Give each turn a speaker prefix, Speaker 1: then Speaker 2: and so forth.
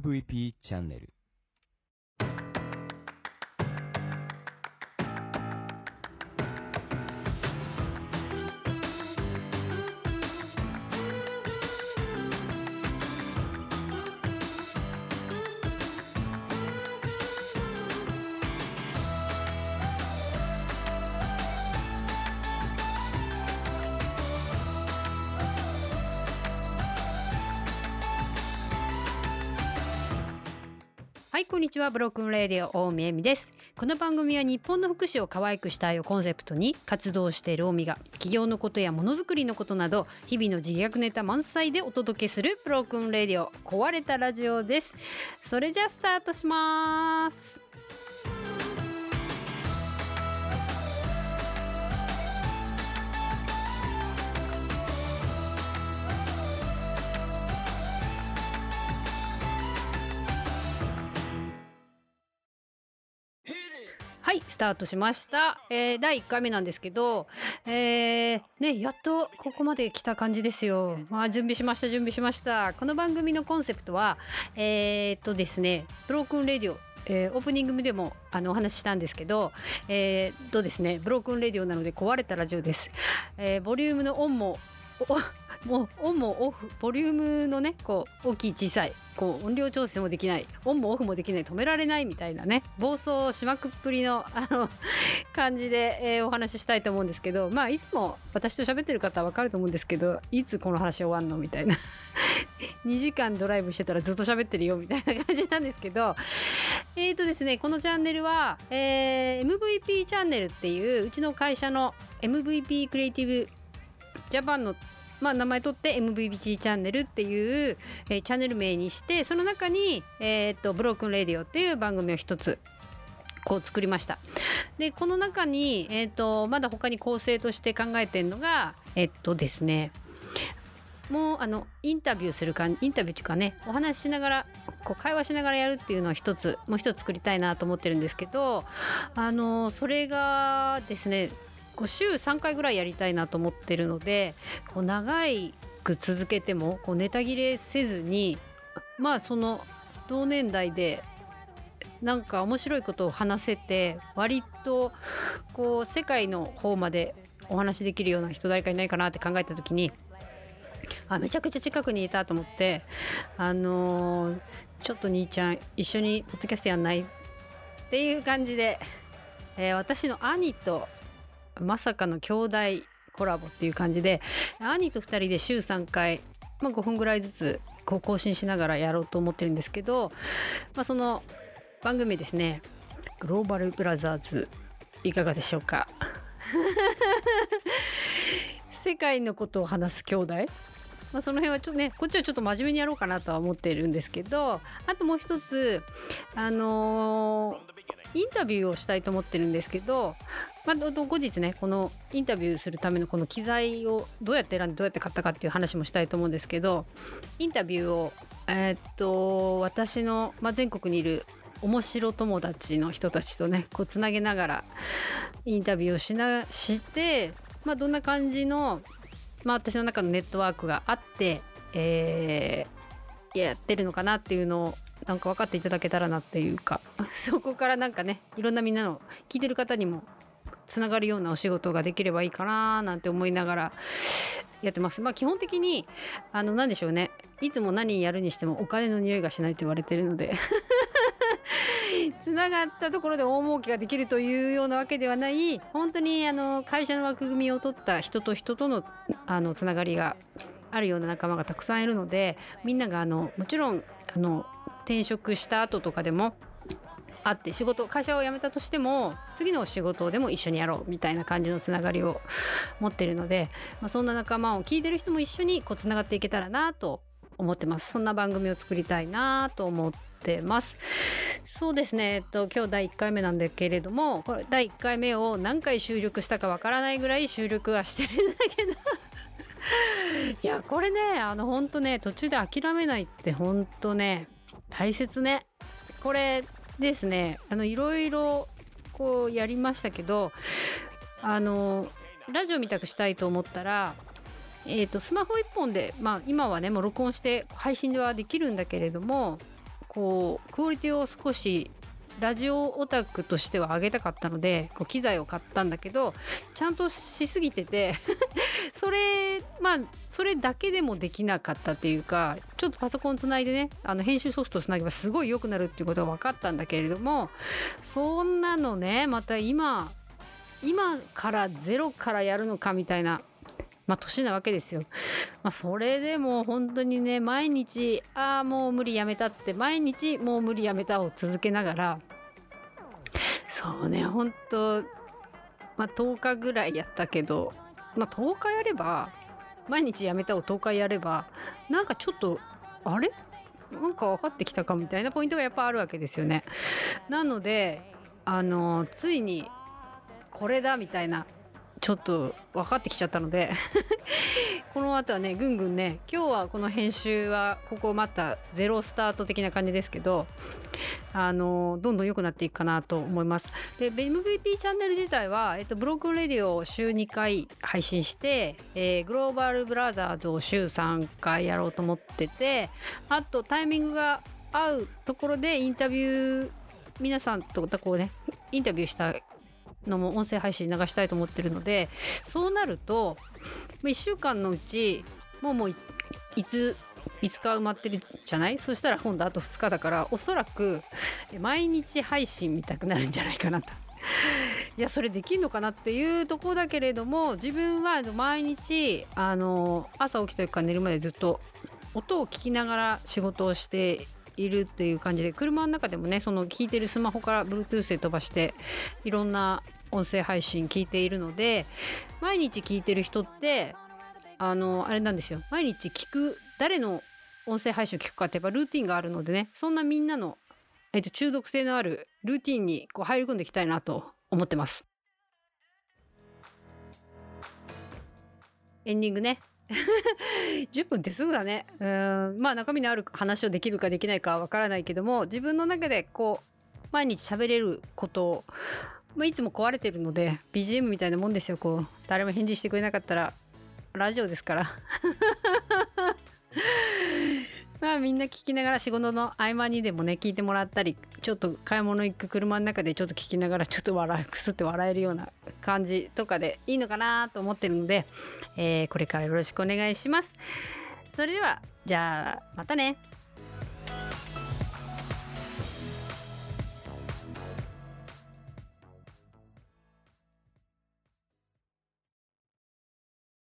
Speaker 1: MVP チャンネル。
Speaker 2: はいこんにちは。ブロークンレディオ大見恵美です。この番組は日本の福祉を可愛くしたいをコンセプトに活動している大見が企業のことやものづくりのことなど日々の自虐ネタ満載でお届けするブロークンレディオ壊れたラジオです。それじゃあスタートします。はいスタートしました、えー、第1回目なんですけどえー、ねやっとここまで来た感じですよ。まあ準備しました準備しました。この番組のコンセプトはえー、っとですね Broken Radio えーオープニングでもあのお話ししたんですけど、えー、とですね Broken Radio なので壊れたラジオです、えーボリュームのオンももうオンもオフボリュームのねこう大きい小さいこう音量調整もできないオンもオフもできない止められないみたいなね暴走しまくっぷりのあの 感じで、えーお話ししたいと思うんですけどまあいつも私と喋ってる方は分かると思うんですけどいつこの話終わんのみたいな。2時間ドライブしてたらずっと喋ってるよみたいな感じなんですけどえーとですねこのチャンネルは、えー MVP チャンネルっていううちの会社の MVP クリエイティブジャパンのまあ、名前取って MVP チャンネルっていう、えーチャンネル名にしてその中に、えー、とブロークンレディオっていう番組を一つこう作りました。でこの中に、えー、とまだ他に構成として考えてるのがえっとですねもうあのインタビューする感インタビューっていうかねお話ししながらこう会話しながらやるっていうのを一つもう一つ作りたいなと思ってるんですけどあのそれがですねこう週3回ぐらいやりたいなと思ってるのでこう長いく続けてもこうネタ切れせずにまあその同年代でなんか面白いことを話せて割とこう世界の方までお話しできるような人誰かいないかなって考えた時にあめちゃくちゃ近くにいたと思ってあのーちょっと兄ちゃん一緒にポッドキャストやんない？っていう感じで、えー私の兄とまさかの兄弟コラボっていう感じで兄と2人で週3回、まあ、5分ぐらいずつこう更新しながらやろうと思ってるんですけど、まあ、その番組ですね。グローバルブラザーズいかがでしょうか？世界のことを話す兄弟？まあ、その辺はちょっとねこっちはちょっと真面目にやろうかなとは思ってるんですけどあともう一つあのーインタビューをしたいと思ってるんですけど、まあ、後日ねこのインタビューするためのこの機材をどうやって選んでどうやって買ったかっていう話もしたいと思うんですけどインタビューをえーっと私の、まあ、全国にいる面白友達の人たちとねこうつなげながらインタビューをしなして、まあ、どんな感じの、まあ、私の中のネットワークがあって、えーやってるのかなっていうのをなんか分かっていただけたらなっていうか。そこからなんかねいろんなみんなの聞いてる方にもつながるようなお仕事ができればいいかななんて思いながら やってます。まあ基本的にあの何でしょうね。いつも何やるにしてもお金の匂いがしないと言われてるので。つながったところで大儲けができるというようなわけではない。本当にあの会社の枠組みを取った人と人とのあのつながりがあるような仲間がたくさんいるのでみんながあのもちろんあの転職した後とかでもあって仕事会社を辞めたとしても次の仕事でも一緒にやろうみたいな感じのつながりを持ってるので、まあ、そんな仲間を聞いてる人も一緒にこうつながっていけたらなと思ってます。そんな番組を作りたいなと思ってます。そうですね。えっと今日第1回目なんだけれどもこれ第1回目を何回収録したかわからないぐらい収録はしてるんだけど いやこれねあのほんとね途中で諦めないってほんとね大切ね。これですね。あのいろいろこうやりましたけどあのラジオみたくしたいと思ったらえー、とスマホ1本で、まあ、今はねもう録音して配信ではできるんだけれどもこうクオリティを少しラジオオタクとしては上げたかったのでこう機材を買ったんだけどちゃんとしすぎててそれまあそれだけでもできなかったっていうかちょっとパソコンつないでねあの編集ソフトをつなげばすごい良くなるっていうことが分かったんだけれどもそんなのねまた今今からゼロからやるのかみたいなまあ年なわけですよ。まあ、それでも本当にね毎日ああもう無理やめたって毎日もう無理やめたを続けながらそうね本当まあ10日ぐらいやったけどまあ10日やれば毎日やめたを10日やればなんかちょっとあれ？なんか分かってきたかみたいなポイントがやっぱあるわけですよね。なのであのついにこれだみたいなちょっと分かってきちゃったのでこの後はねぐんぐんね今日はこの編集はここまたゼロスタート的な感じですけどあのどんどん良くなっていくかなと思います。で MVP チャンネル自体は、えっと、 Broken Radio を週2回配信して、えー、 Global Brothers を週3回やろうと思っててあとタイミングが合うところでインタビュー皆さんとこうねインタビューしたのも音声配信流したいと思ってるのでそうなると1週間のうちもうもういつ5日埋まってるじゃない？そしたら今度あと2日だからおそらく毎日配信見たくなるんじゃないかなと。いやそれできんのかなっていうとこだけれども自分は毎日あの朝起きた時から寝るまでずっと音を聞きながら仕事をしているっていう感じで車の中でもねその聞いてるスマホから Bluetooth で飛ばしていろんな音声配信聞いているので毎日聞いてる人ってあのあれなんですよ。毎日聞く誰の音声配信を聞くかってやっぱルーティンがあるのでね。そんなみんなの、えっと、中毒性のあるルーティンにこう入り込んでいきたいなと思ってます。エンディングね。10分ってすぐだね。うん。まあ中身のある話をできるかできないかはわからないけども自分の中でこう毎日喋れることを、まあ、いつも壊れてるので BGM みたいなもんですよこう誰も返事してくれなかったらラジオですから まあみんな聞きながら仕事の合間にでもね聞いてもらったりちょっと買い物行く車の中でちょっと聞きながらちょっと笑いくすって笑えるような感じとかでいいのかなと思ってるので、えー、これからよろしくお願いします。それではじゃあまたね。